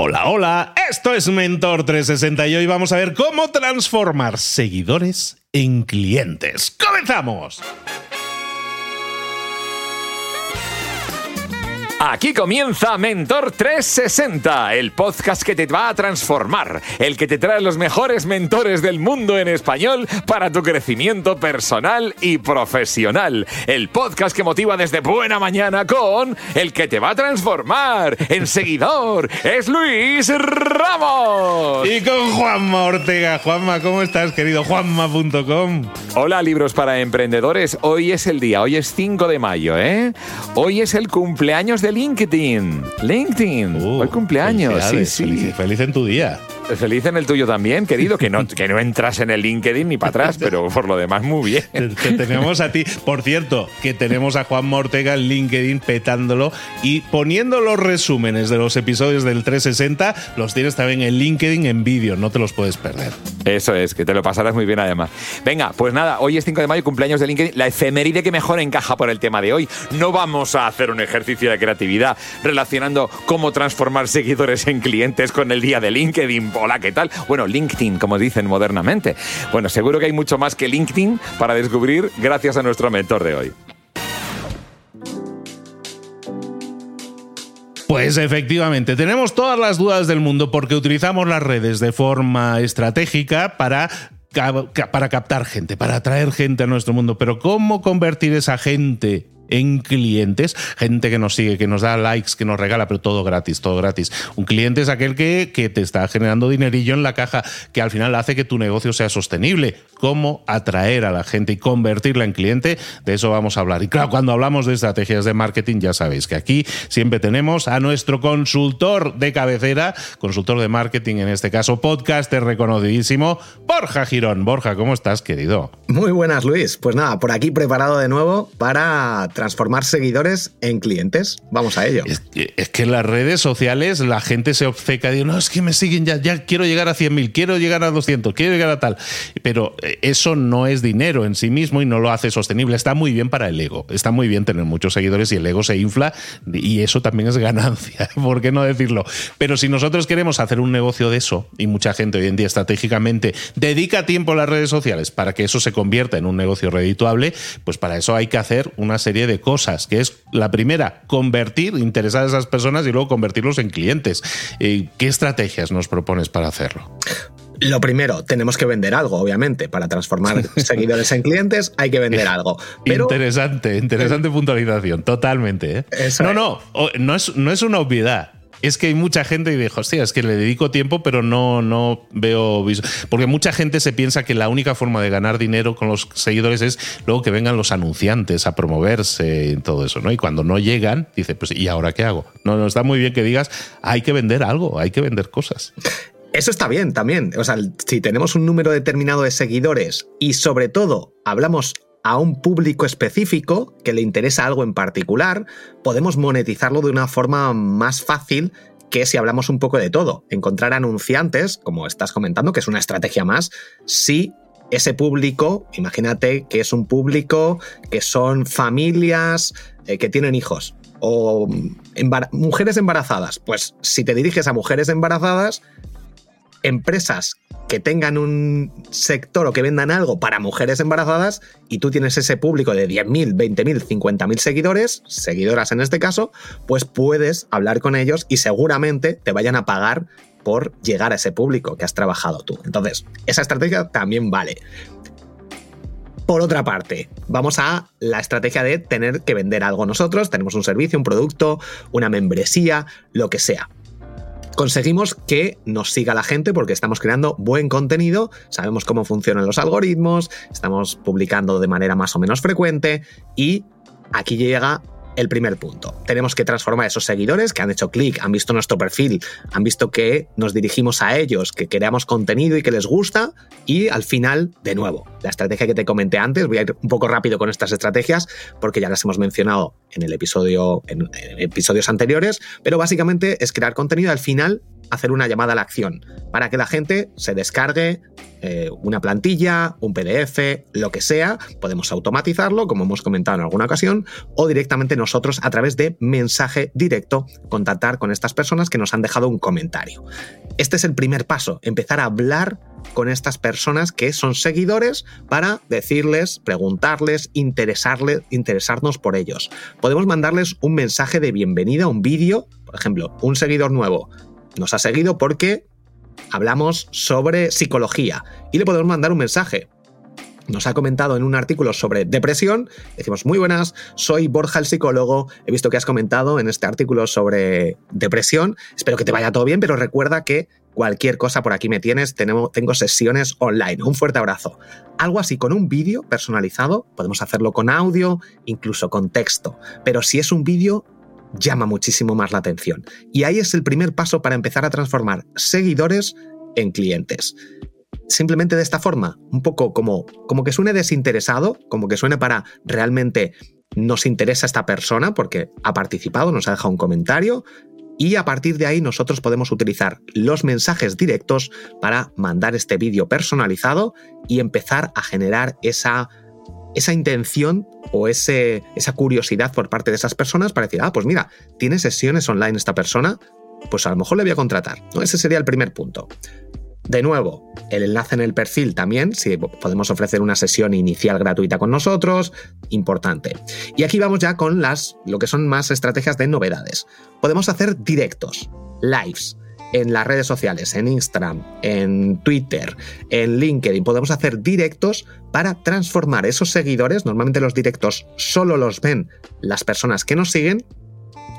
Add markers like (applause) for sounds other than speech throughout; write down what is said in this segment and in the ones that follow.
Hola, hola, esto es Mentor 360 y hoy vamos a ver cómo transformar seguidores en clientes. ¡Comenzamos! Aquí comienza Mentor 360, el podcast que te va a transformar, el que te trae los mejores mentores del mundo en español para tu crecimiento personal y profesional. El podcast que motiva desde buena mañana con el que te va a transformar en seguidor. Es Luis Ramos. Y con Juanma Ortega. Juanma, ¿cómo estás, querido? Juanma.com. Hola, libros para emprendedores. Hoy es el día, hoy es 5 de mayo, ¿eh? Hoy es el cumpleaños de LinkedIn. LinkedIn. Uh, Hoy cumpleaños. Sí, sí. feliz en tu día. Feliz en el tuyo también, querido, que no, que no entras en el LinkedIn ni para atrás, pero por lo demás muy bien. Te, tenemos a ti. Por cierto, que tenemos a Juan Mortega en LinkedIn petándolo y poniendo los resúmenes de los episodios del 360, los tienes también en LinkedIn en vídeo, no te los puedes perder. Eso es, que te lo pasarás muy bien además. Venga, pues nada, hoy es 5 de mayo, cumpleaños de LinkedIn, la efeméride que mejor encaja por el tema de hoy. No vamos a hacer un ejercicio de creatividad relacionando cómo transformar seguidores en clientes con el día de LinkedIn hola, ¿qué tal? Bueno, LinkedIn, como dicen modernamente. Bueno, seguro que hay mucho más que LinkedIn para descubrir gracias a nuestro mentor de hoy. Pues efectivamente, tenemos todas las dudas del mundo porque utilizamos las redes de forma estratégica para para captar gente, para atraer gente a nuestro mundo. Pero ¿cómo convertir esa gente en clientes, gente que nos sigue, que nos da likes, que nos regala, pero todo gratis, todo gratis. Un cliente es aquel que, que te está generando dinerillo en la caja, que al final hace que tu negocio sea sostenible. Cómo atraer a la gente y convertirla en cliente, de eso vamos a hablar. Y claro, cuando hablamos de estrategias de marketing, ya sabéis que aquí siempre tenemos a nuestro consultor de cabecera, consultor de marketing, en este caso podcaster reconocidísimo, Borja Girón. Borja, ¿cómo estás, querido? Muy buenas, Luis. Pues nada, por aquí preparado de nuevo para transformar seguidores en clientes. Vamos a ello. Es que, en las redes sociales la gente se obceca y no, es que me siguen ya, ya quiero llegar a 100.000, quiero llegar a 200, quiero llegar a tal. Pero eh, eso no es dinero en sí mismo y no lo hace sostenible. Está muy bien para el ego. Está muy bien tener muchos seguidores y el ego se infla y eso también es ganancia. (laughs) ¿Por qué no decirlo? Pero si nosotros queremos hacer un negocio de eso y mucha gente hoy en día estratégicamente dedica tiempo a las redes sociales para que eso se convierta en un negocio redituable, pues para eso hay que hacer una serie de de cosas, que es la primera, convertir, interesar a esas personas y luego convertirlos en clientes. Eh, ¿Qué estrategias nos propones para hacerlo? Lo primero, tenemos que vender algo, obviamente. Para transformar (laughs) seguidores en clientes hay que vender algo. Interesante, interesante puntualización, totalmente. ¿eh? no, no, no es, no es una obviedad es que hay mucha gente que dice, hostia, es que le dedico tiempo, pero no, no veo. Porque mucha gente se piensa que la única forma de ganar dinero con los seguidores es luego que vengan los anunciantes a promoverse y todo eso, ¿no? Y cuando no llegan, dice, pues, ¿y ahora qué hago? No, no está muy bien que digas, hay que vender algo, hay que vender cosas. Eso está bien también. O sea, si tenemos un número determinado de seguidores y sobre todo hablamos a un público específico que le interesa algo en particular, podemos monetizarlo de una forma más fácil que si hablamos un poco de todo. Encontrar anunciantes, como estás comentando, que es una estrategia más, si ese público, imagínate que es un público que son familias eh, que tienen hijos o mujeres embarazadas. Pues si te diriges a mujeres embarazadas, empresas que tengan un sector o que vendan algo para mujeres embarazadas y tú tienes ese público de 10.000, 20.000, 50.000 seguidores, seguidoras en este caso, pues puedes hablar con ellos y seguramente te vayan a pagar por llegar a ese público que has trabajado tú. Entonces, esa estrategia también vale. Por otra parte, vamos a la estrategia de tener que vender algo nosotros, tenemos un servicio, un producto, una membresía, lo que sea conseguimos que nos siga la gente porque estamos creando buen contenido, sabemos cómo funcionan los algoritmos, estamos publicando de manera más o menos frecuente y aquí llega el primer punto. Tenemos que transformar esos seguidores que han hecho clic, han visto nuestro perfil, han visto que nos dirigimos a ellos, que creamos contenido y que les gusta. Y al final, de nuevo, la estrategia que te comenté antes, voy a ir un poco rápido con estas estrategias porque ya las hemos mencionado en el episodio, en, episodios anteriores, pero básicamente es crear contenido al final hacer una llamada a la acción para que la gente se descargue eh, una plantilla, un PDF, lo que sea. Podemos automatizarlo, como hemos comentado en alguna ocasión, o directamente nosotros a través de mensaje directo contactar con estas personas que nos han dejado un comentario. Este es el primer paso, empezar a hablar con estas personas que son seguidores para decirles, preguntarles, interesarnos por ellos. Podemos mandarles un mensaje de bienvenida, un vídeo, por ejemplo, un seguidor nuevo nos ha seguido porque hablamos sobre psicología y le podemos mandar un mensaje. Nos ha comentado en un artículo sobre depresión. Decimos, muy buenas, soy Borja el psicólogo. He visto que has comentado en este artículo sobre depresión. Espero que te vaya todo bien, pero recuerda que cualquier cosa por aquí me tienes. Tenemos, tengo sesiones online. Un fuerte abrazo. Algo así con un vídeo personalizado. Podemos hacerlo con audio, incluso con texto. Pero si es un vídeo, llama muchísimo más la atención. Y ahí es el primer paso para empezar a transformar seguidores en clientes. Simplemente de esta forma, un poco como, como que suene desinteresado, como que suene para realmente nos interesa esta persona porque ha participado, nos ha dejado un comentario, y a partir de ahí nosotros podemos utilizar los mensajes directos para mandar este vídeo personalizado y empezar a generar esa esa intención o ese, esa curiosidad por parte de esas personas para decir, ah, pues mira, tiene sesiones online esta persona, pues a lo mejor le voy a contratar. ¿no? Ese sería el primer punto. De nuevo, el enlace en el perfil también, si podemos ofrecer una sesión inicial gratuita con nosotros, importante. Y aquí vamos ya con las, lo que son más estrategias de novedades. Podemos hacer directos, lives, en las redes sociales, en Instagram, en Twitter, en LinkedIn. Podemos hacer directos para transformar esos seguidores. Normalmente los directos solo los ven las personas que nos siguen.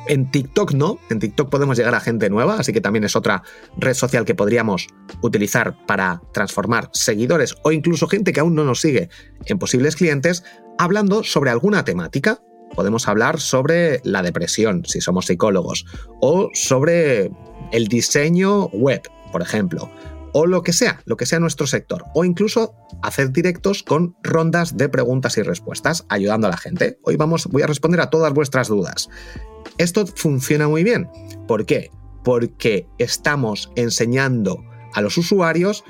En TikTok no, en TikTok podemos llegar a gente nueva, así que también es otra red social que podríamos utilizar para transformar seguidores o incluso gente que aún no nos sigue en posibles clientes, hablando sobre alguna temática. Podemos hablar sobre la depresión, si somos psicólogos, o sobre el diseño web, por ejemplo, o lo que sea, lo que sea nuestro sector, o incluso hacer directos con rondas de preguntas y respuestas, ayudando a la gente. Hoy vamos, voy a responder a todas vuestras dudas. Esto funciona muy bien. ¿Por qué? Porque estamos enseñando a los usuarios,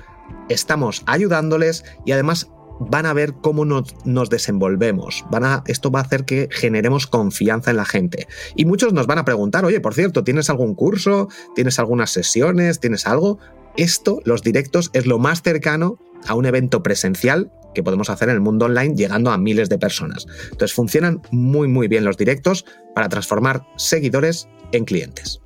estamos ayudándoles y además van a ver cómo nos, desenvolvemos. Van a, esto va a hacer que generemos confianza en la gente. Y muchos nos van a preguntar, oye, por cierto, ¿tienes algún curso? ¿Tienes algunas sesiones? ¿Tienes algo? Esto, los directos, es lo más cercano a un evento presencial que podemos hacer en el mundo online llegando a miles de personas. Entonces funcionan muy muy bien los directos para transformar seguidores en clientes.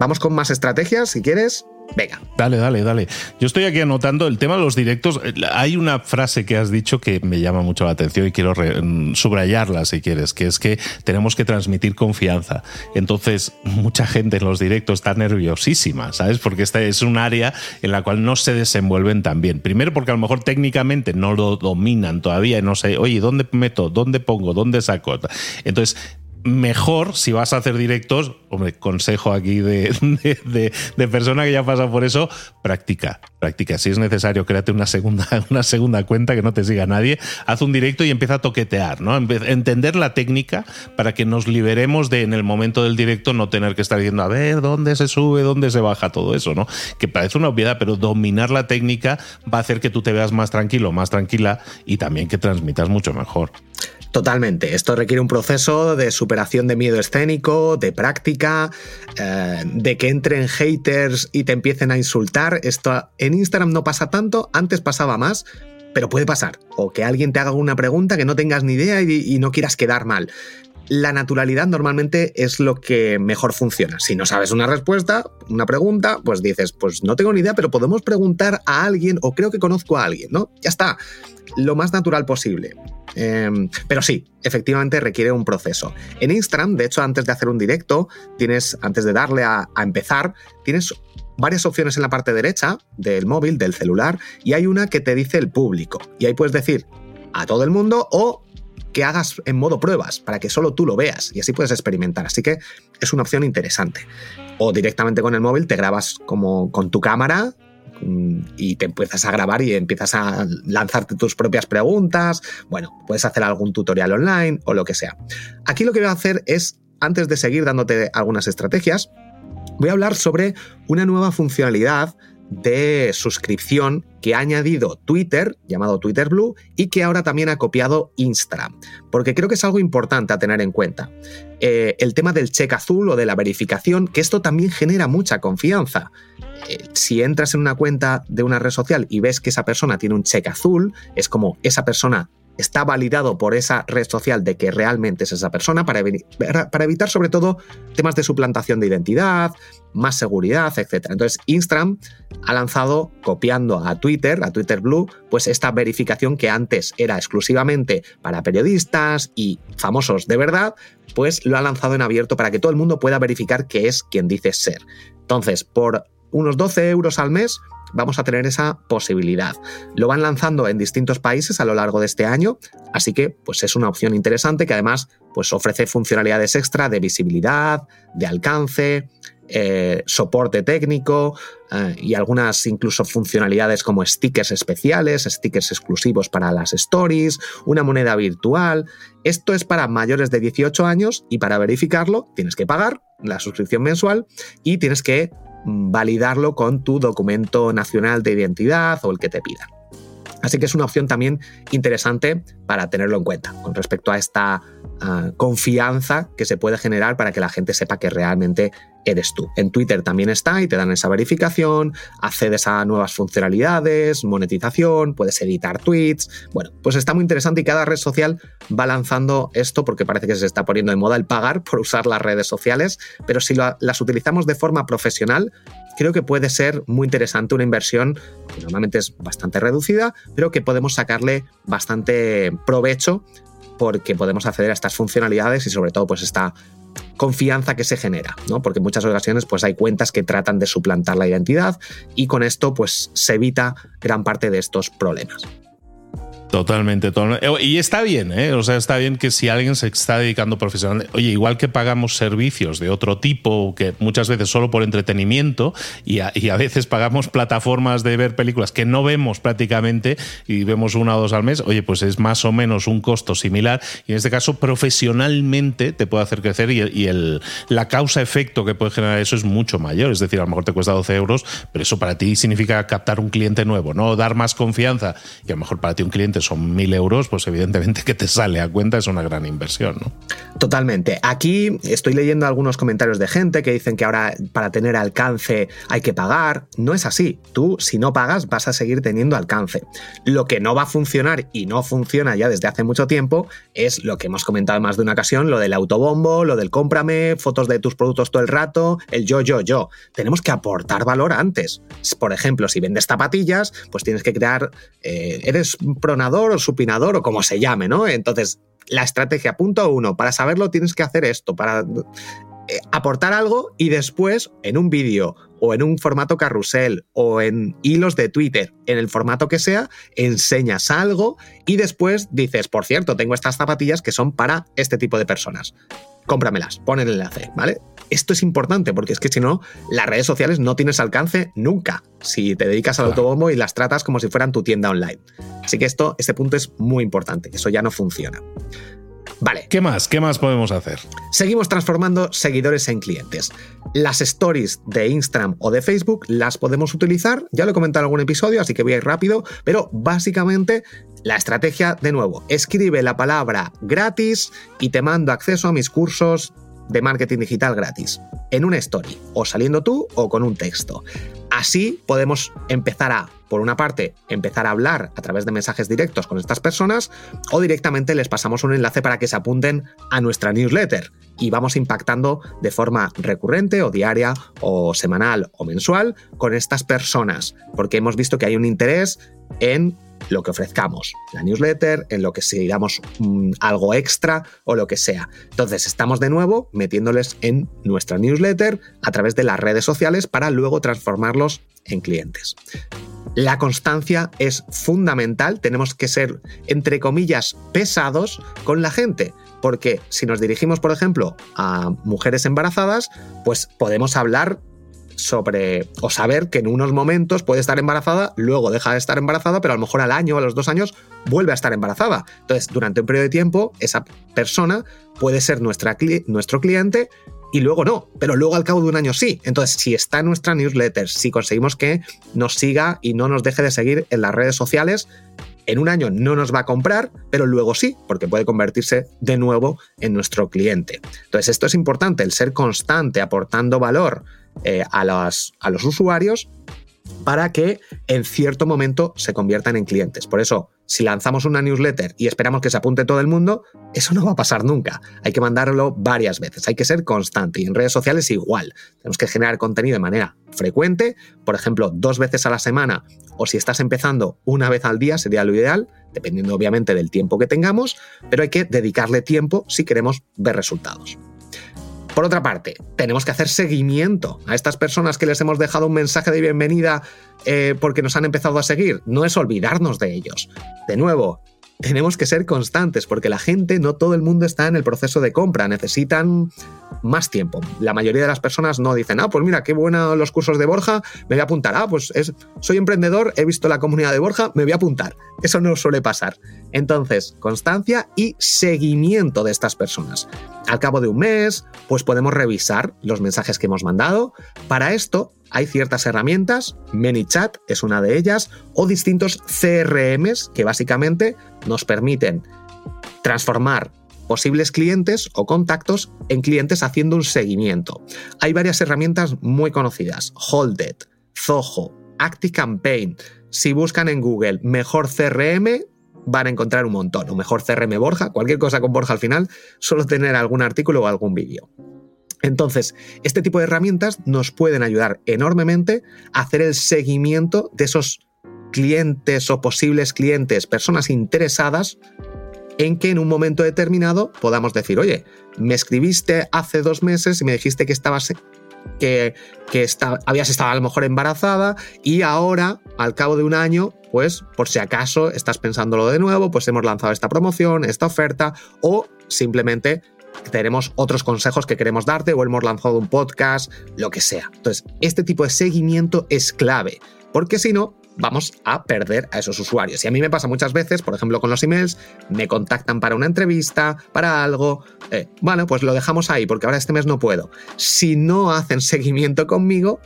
Vamos con más estrategias, si quieres. Venga. Dale, dale, dale. Yo estoy aquí anotando el tema de los directos. Hay una frase que has dicho que me llama mucho la atención y quiero mm, subrayarla si quieres, que es que tenemos que transmitir confianza. Entonces, (laughs) mucha gente en los directos está nerviosísima, ¿sabes? Porque esta es un área en la cual no se desenvuelven tan bien. Primero porque a lo mejor técnicamente no lo dominan todavía y no sé, oye, ¿dónde meto? ¿Dónde pongo? ¿Dónde saco? Entonces, mejor si vas a hacer directos, hombre, consejo aquí de, de, persona que ya pasa por eso, practica, practica. Si es necesario, créate una segunda, (laughs) una segunda cuenta que no te siga nadie, haz un directo y empieza a toquetear, ¿no? Entender la técnica para que nos liberemos de en el momento del directo no tener que estar diciendo, a ver, ¿dónde se sube, dónde se baja todo eso, ¿no? Que parece una obviedad, pero dominar la técnica va a hacer que tú te veas más tranquilo, más tranquila y también que transmitas mucho mejor. Totalmente. Esto requiere un proceso de superación de miedo escénico, de práctica, eh, de que entren haters y te empiecen a insultar. Esto en Instagram no pasa tanto, antes pasaba más, pero puede pasar. O que alguien te haga una pregunta que no tengas ni idea y, no quieras quedar mal. La naturalidad normalmente es lo que mejor funciona. Si no sabes una respuesta, una pregunta, pues dices, pues no tengo ni idea, pero podemos preguntar a alguien o creo que conozco a alguien, ¿no? Ya está lo más natural posible. Em, pero sí, efectivamente requiere un proceso. En Instagram, de hecho, antes de hacer un directo, tienes, antes de darle a, empezar, tienes varias opciones en la parte derecha del móvil, del celular, y hay una que te dice el público. Y ahí puedes decir a todo el mundo o que hagas en modo pruebas para que solo tú lo veas y así puedes experimentar. Así que es una opción interesante. O directamente con el móvil te grabas como con tu cámara y te empiezas a grabar y empiezas a lanzarte tus propias preguntas. Bueno, puedes hacer algún tutorial online o lo que sea. Aquí lo que voy a hacer es, antes de seguir dándote algunas estrategias, voy a hablar sobre una nueva funcionalidad de suscripción que ha añadido Twitter, llamado Twitter Blue, y que ahora también ha copiado Instagram, porque creo que es algo importante a tener en cuenta. Eh, el tema del check azul o de la verificación, que esto también genera mucha confianza. Eh, si entras en una cuenta de una red social y ves que esa persona tiene un check azul, es como esa persona está validado por esa red social de que realmente es esa persona para, para, evitar sobre todo temas de suplantación de identidad, más seguridad, etc. Entonces Instagram ha lanzado, copiando a Twitter, a Twitter Blue, pues esta verificación que antes era exclusivamente para periodistas y famosos de verdad, pues lo ha lanzado en abierto para que todo el mundo pueda verificar que es quien dice ser. Entonces, por unos 12 euros al mes vamos a tener esa posibilidad. Lo van lanzando en distintos países a lo largo de este año, así que pues es una opción interesante que además pues ofrece funcionalidades extra de visibilidad, de alcance, eh, soporte técnico eh, y algunas incluso funcionalidades como stickers especiales, stickers exclusivos para las stories, una moneda virtual. Esto es para mayores de 18 años y para verificarlo tienes que pagar la suscripción mensual y tienes que validarlo con tu documento nacional de identidad o el que te pida. Así que es una opción también interesante para tenerlo en cuenta con respecto a esta ah, confianza que se puede generar para que la gente sepa que realmente eres tú. En Twitter también está y te dan esa verificación, accedes a nuevas funcionalidades, monetización, puedes editar tweets. Bueno, pues está muy interesante y cada red social va lanzando esto porque parece que se está poniendo de moda el pagar por usar las redes sociales, pero si las utilizamos de forma profesional, creo que puede ser muy interesante una inversión que normalmente es bastante reducida, pero que podemos sacarle bastante provecho porque podemos acceder a estas funcionalidades y sobre todo pues esta confianza que se genera, ¿no? Porque en muchas ocasiones pues hay cuentas que tratan de suplantar la identidad y con esto pues se evita gran parte de estos problemas. Totalmente, totalmente. Y está bien, ¿eh? O sea, está bien que si alguien se está dedicando profesionalmente, oye, igual que pagamos servicios de otro tipo, que muchas veces solo por entretenimiento, y a, y a, veces pagamos plataformas de ver películas que no vemos prácticamente y vemos una o dos al mes, oye, pues es más o menos un costo similar. Y en este caso, profesionalmente te puede hacer crecer y, y el, la causa-efecto que puede generar eso es mucho mayor. Es decir, a lo mejor te cuesta 12 euros, pero eso para ti significa captar un cliente nuevo, ¿no? Dar más confianza. Y a lo mejor para ti un cliente son mil euros, pues evidentemente que te sale a cuenta es una gran inversión. ¿no? Totalmente. Aquí estoy leyendo algunos comentarios de gente que dicen que ahora para tener alcance hay que pagar. No es así. Tú, si no pagas, vas a seguir teniendo alcance. Lo que no va a funcionar y no funciona ya desde hace mucho tiempo es lo que hemos comentado en más de una ocasión, lo del autobombo, lo del cómprame, fotos de tus productos todo el rato, el yo, yo, yo. Tenemos que aportar valor antes. Por ejemplo, si vendes zapatillas, pues tienes que crear, eh, eres o supinador o como se llame, ¿no? Entonces, la estrategia, punto uno, para saberlo tienes que hacer esto, para eh, aportar algo y después en un vídeo o en un formato carrusel o en hilos de Twitter, en el formato que sea, enseñas algo y después dices, por cierto, tengo estas zapatillas que son para este tipo de personas. Cómpramelas, pon el enlace, ¿vale? Esto es importante porque es que si no, las redes sociales no tienes alcance nunca si te dedicas al autobombo y las tratas como si fueran tu tienda online. Así que esto, este punto es muy importante, eso ya no funciona. Vale. ¿Qué más? ¿Qué más podemos hacer? Seguimos transformando seguidores en clientes. Las stories de Instagram o de Facebook las podemos utilizar, ya lo he comentado en algún episodio, así que voy a ir rápido, pero básicamente la estrategia, de nuevo, escribe la palabra gratis y te mando acceso a mis cursos de marketing digital gratis, en una story, o saliendo tú o con un texto. Así podemos empezar a, por una parte, empezar a hablar a través de mensajes directos con estas personas o directamente les pasamos un enlace para que se apunten a nuestra newsletter y vamos impactando de forma recurrente o diaria o semanal o mensual con estas personas, porque hemos visto que hay un interés en lo que ofrezcamos, la newsletter, en lo que sigamos mm, algo extra o lo que sea. Entonces estamos de nuevo metiéndoles en nuestra newsletter a través de las redes sociales para luego transformarlos en clientes. La constancia es fundamental, tenemos que ser, entre comillas, pesados con la gente, porque si nos dirigimos, por ejemplo, a mujeres embarazadas, pues podemos hablar sobre o saber que en unos momentos puede estar embarazada, luego deja de estar embarazada, pero a lo mejor al año o a los dos años vuelve a estar embarazada. Entonces, durante un periodo de tiempo, esa persona puede ser nuestra, nuestro cliente y luego no, pero luego al cabo de un año sí. Entonces, si está en nuestra newsletter, si conseguimos que nos siga y no nos deje de seguir en las redes sociales, en un año no nos va a comprar, pero luego sí, porque puede convertirse de nuevo en nuestro cliente. Entonces, esto es importante, el ser constante, aportando valor eh, a, a los usuarios para que en cierto momento se conviertan en clientes. Por eso, si lanzamos una newsletter y esperamos que se apunte todo el mundo, eso no va a pasar nunca. Hay que mandarlo varias veces, hay que ser constante y en redes sociales igual. Tenemos que generar contenido de manera frecuente, por ejemplo, dos veces a la semana o si estás empezando una vez al día sería lo ideal, dependiendo obviamente del tiempo que tengamos, pero hay que dedicarle tiempo si queremos ver resultados. Por otra parte, tenemos que hacer seguimiento a estas personas que les hemos dejado un mensaje de bienvenida eh, porque nos han empezado a seguir. No es olvidarnos de ellos. De nuevo, tenemos que ser constantes porque la gente, no todo el mundo está en el proceso de compra, necesitan más tiempo. La mayoría de las personas no dicen, ah, pues mira, qué buenos los cursos de Borja, me voy a apuntar. Ah, pues es, soy emprendedor, he visto la comunidad de Borja, me voy a apuntar. Eso no suele pasar. Entonces, constancia y seguimiento de estas personas. Al cabo de un mes, pues podemos revisar los mensajes que hemos mandado. Para esto, hay ciertas herramientas, ManyChat es una de ellas, o distintos CRMs que básicamente nos permiten transformar posibles clientes o contactos en clientes haciendo un seguimiento. Hay varias herramientas muy conocidas, Holded, Zoho, ActiCampaign. Si buscan en Google mejor CRM, van a encontrar un montón, o mejor CRM Borja, cualquier cosa con Borja al final, solo tener algún artículo o algún vídeo. Entonces, este tipo de herramientas nos pueden ayudar enormemente a hacer el seguimiento de esos clientes o posibles clientes, personas interesadas en que en un momento determinado podamos decir, oye, me escribiste hace dos meses y me dijiste que estabas que, que habías estado a lo mejor embarazada y ahora, al cabo de un año, pues por si acaso estás pensándolo de nuevo, pues hemos lanzado esta promoción, esta oferta o simplemente tenemos otros consejos que queremos darte o hemos lanzado un podcast, lo que sea. Entonces, este tipo de seguimiento es clave, porque si no, vamos a perder a esos usuarios. Y a mí me pasa muchas veces, por ejemplo, con los emails, me contactan para una entrevista, para algo. Eh, bueno, pues lo dejamos ahí, porque ahora este mes no puedo. Si no hacen seguimiento conmigo,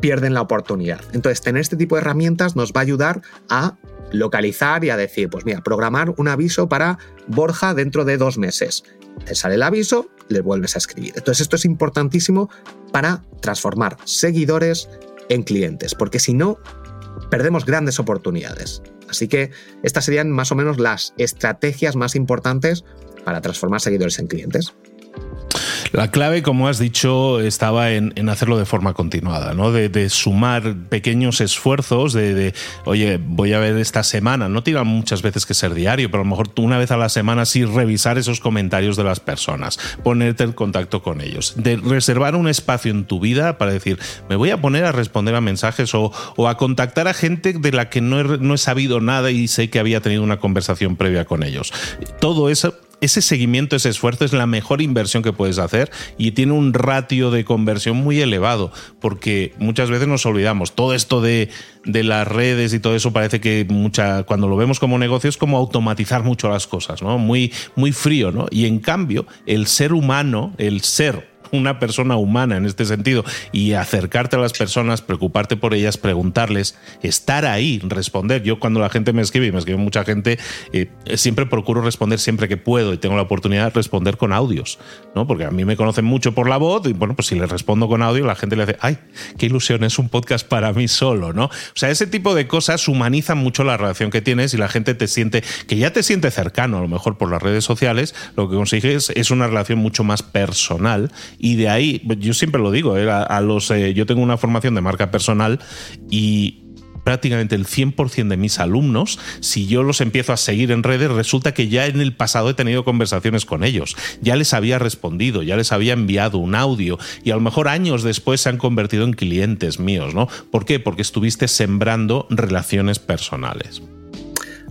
pierden la oportunidad. Entonces, tener este tipo de herramientas nos va a ayudar a localizar y a decir, pues mira, programar un aviso para Borja dentro de dos meses. Te sale el aviso, le vuelves a escribir. Entonces esto es importantísimo para transformar seguidores en clientes, porque si no, perdemos grandes oportunidades. Así que estas serían más o menos las estrategias más importantes para transformar seguidores en clientes. La clave, como has dicho, estaba en, hacerlo de forma continuada, ¿no? De, sumar pequeños esfuerzos, de, oye, voy a ver esta semana, no tiene muchas veces que ser diario, pero a lo mejor una vez a la semana sí revisar esos comentarios de las personas, ponerte en contacto con ellos, de reservar un espacio en tu vida para decir, me voy a poner a responder a mensajes o, a contactar a gente de la que no no he sabido nada y sé que había tenido una conversación previa con ellos. Todo eso ese seguimiento, ese esfuerzo es la mejor inversión que puedes hacer y tiene un ratio de conversión muy elevado, porque muchas veces nos olvidamos. Todo esto de, las redes y todo eso parece que mucha, cuando lo vemos como negocio es como automatizar mucho las cosas, ¿no? Muy, muy frío, ¿no? Y en cambio, el ser humano, el ser una persona humana en este sentido y acercarte a las personas, preocuparte por ellas, preguntarles, estar ahí, responder. Yo cuando la gente me escribe, y me escribe mucha gente, eh, siempre procuro responder siempre que puedo y tengo la oportunidad de responder con audios, ¿no? Porque a mí me conocen mucho por la voz y bueno, pues si les respondo con audio, la gente le hace, ay, qué ilusión, es un podcast para mí solo, ¿no? O sea, ese tipo de cosas humanizan mucho la relación que tienes y la gente te siente, que ya te siente cercano, a lo mejor por las redes sociales, lo que consigues es una relación mucho más personal y de ahí, yo siempre lo digo, eh, a, los, eh, yo tengo una formación de marca personal y prácticamente el 100% de mis alumnos, si yo los empiezo a seguir en redes, resulta que ya en el pasado he tenido conversaciones con ellos, ya les había respondido, ya les había enviado un audio y a lo mejor años después se han convertido en clientes míos, ¿no? ¿Por qué? Porque estuviste sembrando relaciones personales.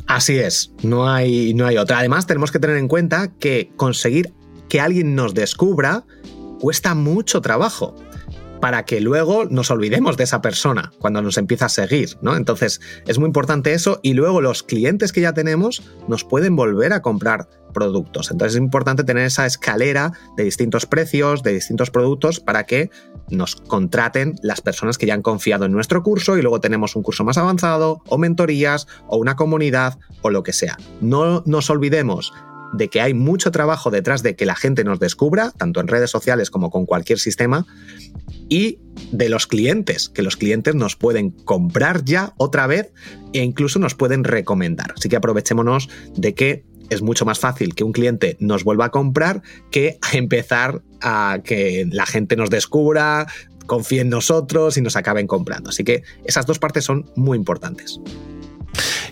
Así es, no hay, no hay otra. Además, tenemos que tener en cuenta que conseguir que alguien nos descubra cuesta mucho trabajo para que luego nos olvidemos de esa persona cuando nos empieza a seguir, ¿no? Entonces, es muy importante eso y luego los clientes que ya tenemos nos pueden volver a comprar productos. Entonces, es importante tener esa escalera de distintos precios, de distintos productos para que nos contraten las personas que ya han confiado en nuestro curso y luego tenemos un curso más avanzado o mentorías o una comunidad o lo que sea. No nos olvidemos de que hay mucho trabajo detrás de que la gente nos descubra, tanto en redes sociales como con cualquier sistema, y de los clientes, que los clientes nos pueden comprar ya otra vez e incluso nos pueden recomendar. Así que aprovechémonos de que es mucho más fácil que un cliente nos vuelva a comprar que empezar a que la gente nos descubra, confíe en nosotros y nos acaben comprando. Así que esas dos partes son muy importantes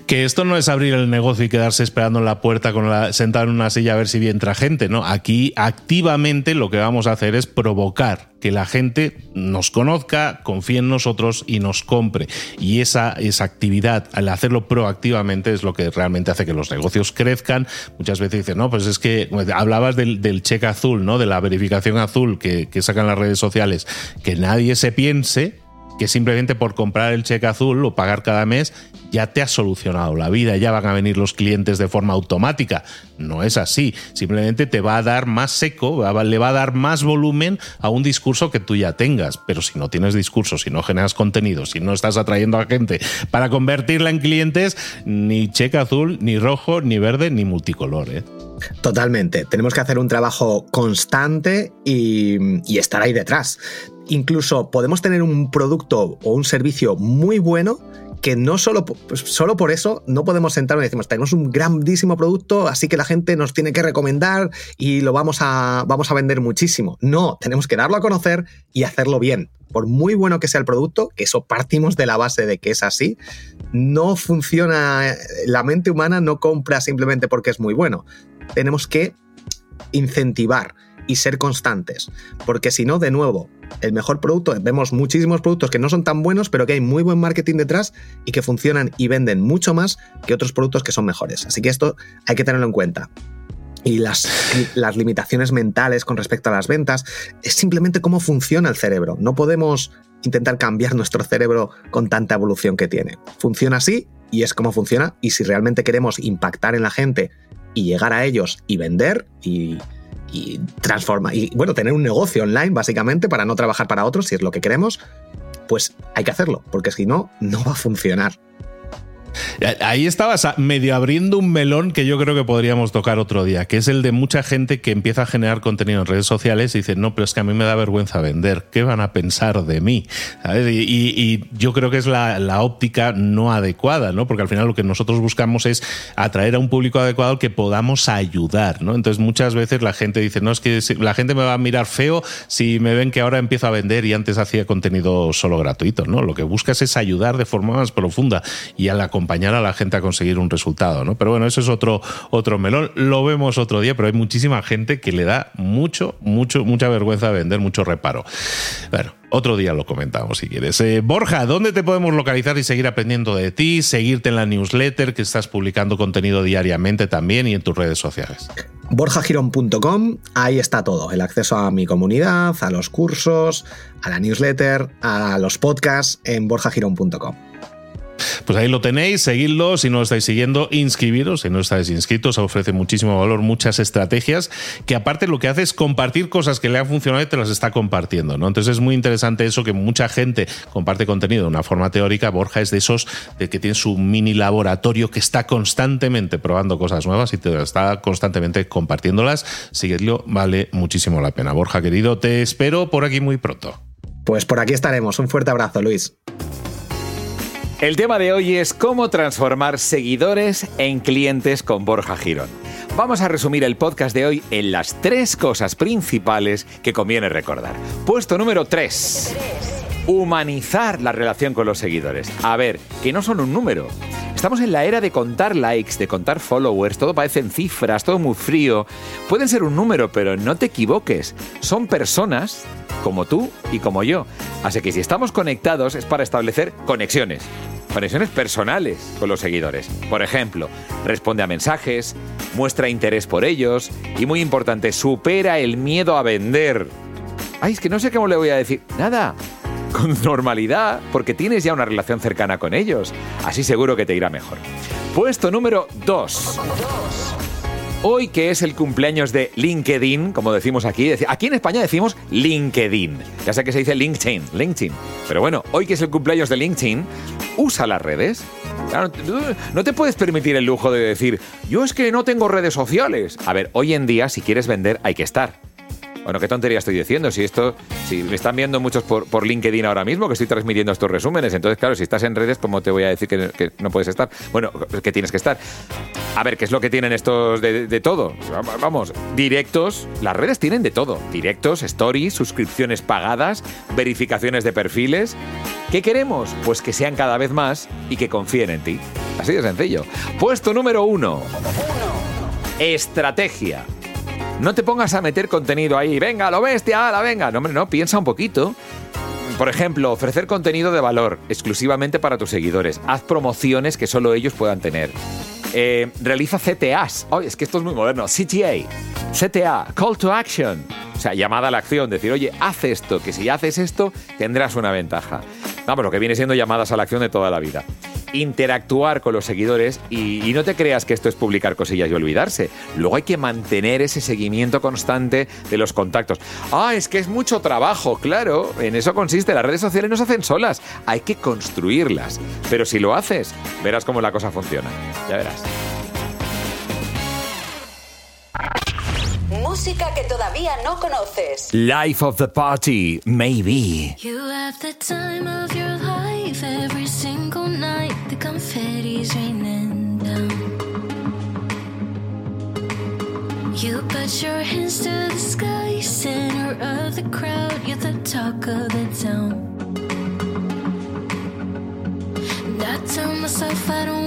que esto no es abrir el negocio y quedarse esperando en la puerta con la, sentado en una silla a ver si entra gente, ¿no? Aquí activamente lo que vamos a hacer es provocar que la gente nos conozca, confíe en nosotros y nos compre. Y esa, esa actividad, al hacerlo proactivamente, es lo que realmente hace que los negocios crezcan. Muchas veces dicen, no, pues es que pues, hablabas del, cheque azul, ¿no? De la verificación azul que sacan las redes sociales, que nadie se piense que simplemente por comprar el cheque azul o pagar cada mes ya te ha solucionado la vida, ya van a venir los clientes de forma automática. No es así, simplemente te va a dar más seco, le va a dar más volumen a un discurso que tú ya tengas, pero si no tienes discurso, si no generas contenido, si no estás atrayendo a gente para convertirla en clientes, ni cheque azul, ni rojo, ni verde, ni multicolor. ¿eh? Totalmente. Tenemos que hacer un trabajo constante y, estar ahí detrás. Incluso podemos tener un producto o un servicio muy bueno que no solo, pues, solo por eso no podemos sentarnos y decimos, tenemos un grandísimo producto, así que la gente nos tiene que recomendar y lo vamos a, vamos a vender muchísimo. No, tenemos que darlo a conocer y hacerlo bien. Por muy bueno que sea el producto, que eso partimos de la base de que es así, no funciona, la mente humana no compra simplemente porque es muy bueno tenemos que incentivar y ser constantes, porque si no, de nuevo, el mejor producto, vemos muchísimos productos que no son tan buenos, pero que hay muy buen marketing detrás y que funcionan y venden mucho más que otros productos que son mejores. Así que esto hay que tenerlo en cuenta. Y las, las limitaciones mentales con respecto a las ventas es simplemente cómo funciona el cerebro. No podemos intentar cambiar nuestro cerebro con tanta evolución que tiene. Funciona así y es como funciona. Y si realmente queremos impactar en la gente y llegar a ellos y vender y, transformar, y bueno, tener un negocio online básicamente para no trabajar para otros si es lo que queremos, pues hay que hacerlo, porque si no, no va a funcionar. Ahí estabas medio abriendo un melón que yo creo que podríamos tocar otro día, que es el de mucha gente que empieza a generar contenido en redes sociales y dice, no, pero es que a mí me da vergüenza vender, ¿qué van a pensar de mí? Y, yo creo que es la, óptica no adecuada, ¿no? Porque al final lo que nosotros buscamos es atraer a un público adecuado al que podamos ayudar, ¿no? Entonces muchas veces la gente dice, no, es que la gente me va a mirar feo si me ven que ahora empiezo a vender y antes hacía contenido solo gratuito, ¿no? Lo que buscas es ayudar de forma más profunda y al acompañar a la gente a conseguir un resultado, ¿no? Pero bueno, eso es otro, otro melón, lo vemos otro día, pero hay muchísima gente que le da mucho, mucho, mucha vergüenza vender, mucho reparo. Bueno, otro día lo comentamos si quieres. Eh, Borja, ¿dónde te podemos localizar y seguir aprendiendo de ti? Seguirte en la newsletter que estás publicando contenido diariamente también y en tus redes sociales. borjagirón.com, ahí está todo, el acceso a mi comunidad, a los cursos, a la newsletter, a los podcasts en borjagirón.com. Pues ahí lo tenéis, seguidlo, si no lo estáis siguiendo, inscribiros, si no estáis inscritos, ofrece muchísimo valor, muchas estrategias, que aparte lo que hace es compartir cosas que le han funcionado y te las está compartiendo, ¿no? Entonces es muy interesante eso que mucha gente comparte contenido de una forma teórica, Borja es de esos de que tiene su mini laboratorio que está constantemente probando cosas nuevas y te está constantemente compartiéndolas, seguidlo, vale muchísimo la pena. Borja, querido, te espero por aquí muy pronto. Pues por aquí estaremos. Un fuerte abrazo, Luis. El tema de hoy es cómo transformar seguidores en clientes con Borja Girón. Vamos a resumir el podcast de hoy en las tres cosas principales que conviene recordar. Puesto número 3. Humanizar la relación con los seguidores. A ver, que no son un número. Estamos en la era de contar likes, de contar followers, todo parece en cifras, todo muy frío. Pueden ser un número, pero no te equivoques. Son personas como tú y como yo. Así que si estamos conectados es para establecer conexiones. Conexiones personales con los seguidores. Por ejemplo, responde a mensajes, muestra interés por ellos y muy importante, supera el miedo a vender. Ay, es que no sé cómo le voy a decir. Nada, con normalidad, porque tienes ya una relación cercana con ellos. Así seguro que te irá mejor. Puesto número 2. Hoy que es el cumpleaños de LinkedIn, como decimos aquí, aquí en España decimos LinkedIn. Ya sé que se dice LinkedIn, LinkedIn. Pero bueno, hoy que es el cumpleaños de LinkedIn, usa las redes. no te puedes permitir el lujo de decir, yo es que no tengo redes sociales. A ver, hoy en día si quieres vender hay que estar. Bueno, qué tontería estoy diciendo. Si esto, si me están viendo muchos por, por LinkedIn ahora mismo, que estoy transmitiendo estos resúmenes, entonces, claro, si estás en redes, ¿cómo te voy a decir que, no puedes estar? Bueno, que tienes que estar. A ver, ¿qué es lo que tienen estos de, de, todo? Vamos, directos, las redes tienen de todo. Directos, stories, suscripciones pagadas, verificaciones de perfiles. ¿Qué queremos? Pues que sean cada vez más y que confíen en ti. Así de sencillo. Puesto número uno. Estrategia. No te pongas a meter contenido ahí, venga, lo bestia, la venga. No, hombre, no, piensa un poquito. Por ejemplo, ofrecer contenido de valor exclusivamente para tus seguidores. Haz promociones que solo ellos puedan tener. Eh, realiza CTAs. Oh, es que esto es muy moderno. CTA. CTA. Call to Action. O sea, llamada a la acción. Decir, oye, haz esto, que si haces esto, tendrás una ventaja. Vamos, lo que viene siendo llamadas a la acción de toda la vida interactuar con los seguidores y, no te creas que esto es publicar cosillas y olvidarse. Luego hay que mantener ese seguimiento constante de los contactos. Ah, es que es mucho trabajo, claro, en eso consiste. Las redes sociales no se hacen solas, hay que construirlas. Pero si lo haces, verás cómo la cosa funciona. Ya verás. Música que todavía no conoces. Life of the party, maybe. You have the time of your life every single night. The confetti's raining down. You put your hands to the sky, center of the crowd. You're the talk of the town. And I tell myself I don't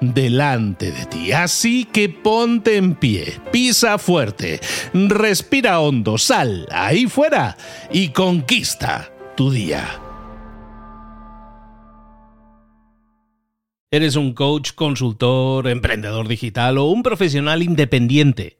delante de ti. Así que ponte en pie, pisa fuerte, respira hondo, sal ahí fuera y conquista tu día. ¿Eres un coach, consultor, emprendedor digital o un profesional independiente?